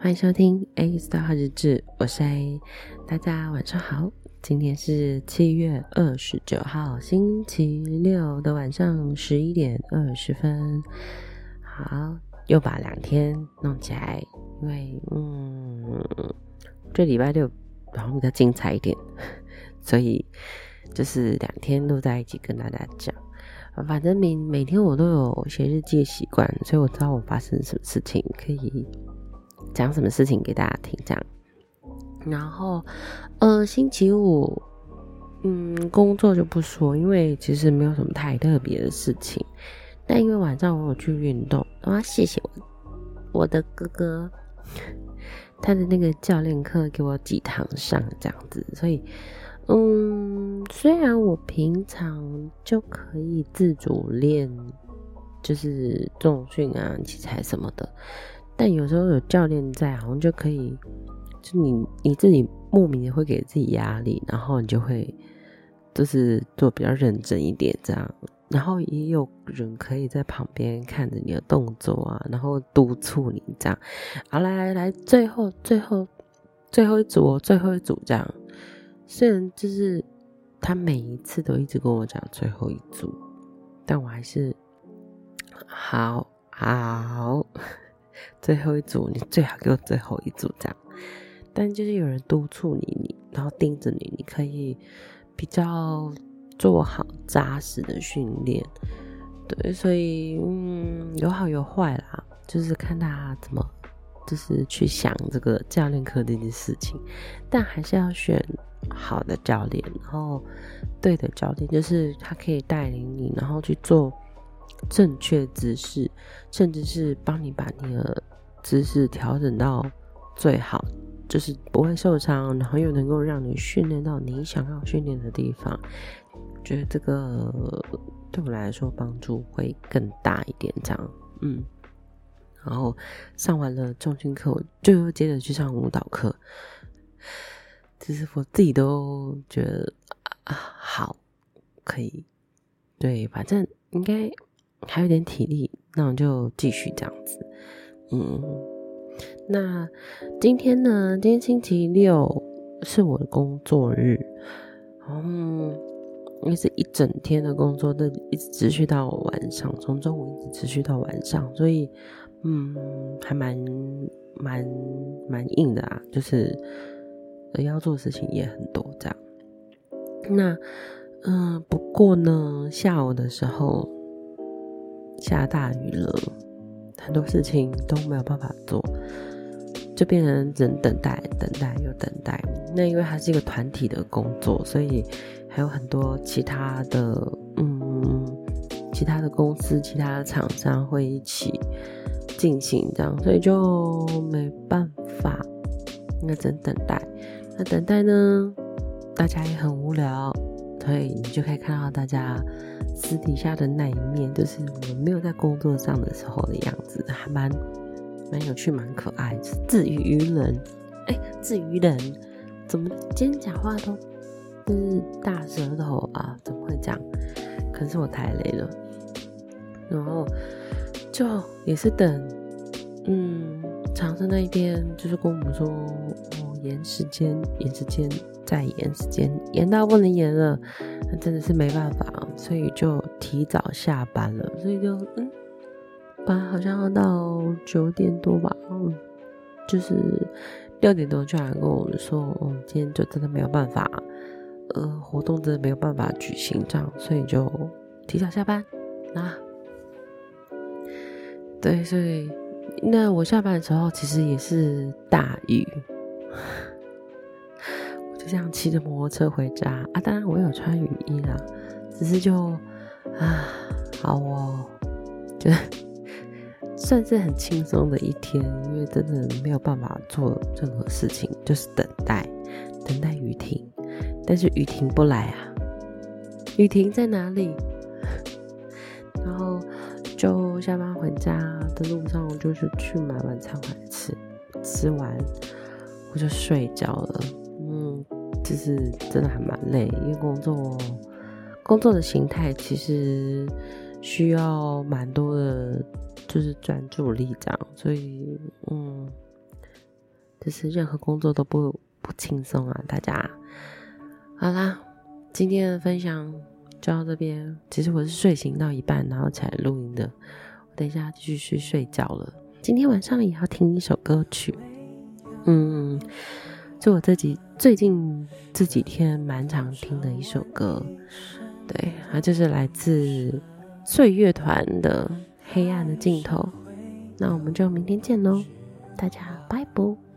欢迎收听 A Star 日志，我是 A，大家晚上好。今天是七月二十九号，星期六的晚上十一点二十分。好，又把两天弄起来，因为嗯，这礼拜六好像比较精彩一点，所以就是两天都在一起跟大家讲。反正每每天我都有写日记的习惯，所以我知道我发生什么事情，可以讲什么事情给大家听，这样。然后，呃，星期五，嗯，工作就不说，因为其实没有什么太特别的事情。但因为晚上我有去运动，我要谢谢我我的哥哥，他的那个教练课给我几堂上这样子，所以。嗯，虽然我平常就可以自主练，就是重训啊、器材什么的，但有时候有教练在，好像就可以，就你你自己莫名的会给自己压力，然后你就会就是做比较认真一点这样，然后也有人可以在旁边看着你的动作啊，然后督促你这样。好，来来来，最后最后最后一组，最后一组这样。虽然就是他每一次都一直跟我讲最后一组，但我还是好好最后一组，你最好给我最后一组这样。但就是有人督促你，你然后盯着你，你可以比较做好扎实的训练。对，所以嗯，有好有坏啦，就是看他怎么就是去想这个教练课这件事情，但还是要选。好的教练，然后对的教练，就是他可以带领你，然后去做正确姿势，甚至是帮你把你的姿势调整到最好，就是不会受伤，然后又能够让你训练到你想要训练的地方。觉得这个对我来说帮助会更大一点，这样，嗯。然后上完了重训课，我就又接着去上舞蹈课。其实我自己都觉得啊，好，可以，对，反正应该还有点体力，那我就继续这样子。嗯，那今天呢？今天星期六是我的工作日，嗯，因为是一整天的工作都一直持续到晚上，从中午一直持续到晚上，所以嗯，还蛮蛮蛮硬的啊，就是。要做的事情也很多，这样。那，嗯、不过呢，下午的时候下大雨了，很多事情都没有办法做，就变成只能等待、等待又等待。那因为它是一个团体的工作，所以还有很多其他的，嗯，其他的公司、其他的厂商会一起进行这样，所以就没办法，那只能等待。那等待呢，大家也很无聊，所以你就可以看到大家私底下的那一面，就是我们没有在工作上的时候的样子，还蛮蛮有趣、蛮可爱，自娱于人。哎、欸，自娱人，怎么今天讲话都就是大舌头啊？怎么会这样？可是我太累了。然后就也是等，嗯，长生那一边就是跟我们说。延时间，延时间，再延时间，延到不能延了，那真的是没办法，所以就提早下班了。所以就嗯，本来好像要到九点多吧，嗯，就是六点多就来跟我们说，嗯，今天就真的没有办法，呃，活动真的没有办法举行这样，所以就提早下班啊。对，所以那我下班的时候其实也是大雨。我就这样骑着摩托车回家啊，当然我有穿雨衣啦，只是就啊，好哦，就算是很轻松的一天，因为真的没有办法做任何事情，就是等待，等待雨停，但是雨停不来啊，雨停在哪里？然后就下班回家的路上，我就是去买晚餐回来吃，吃完。我就睡觉了，嗯，就是真的还蛮累，因为工作工作的形态其实需要蛮多的，就是专注力这样，所以嗯，就是任何工作都不不轻松啊，大家。好啦，今天的分享就到这边。其实我是睡醒到一半，然后起来录音的。我等一下继续去睡觉了。今天晚上也要听一首歌曲，嗯，就我自己最近这几天蛮常听的一首歌，对，它就是来自岁月团的《黑暗的尽头》。那我们就明天见喽，大家拜拜。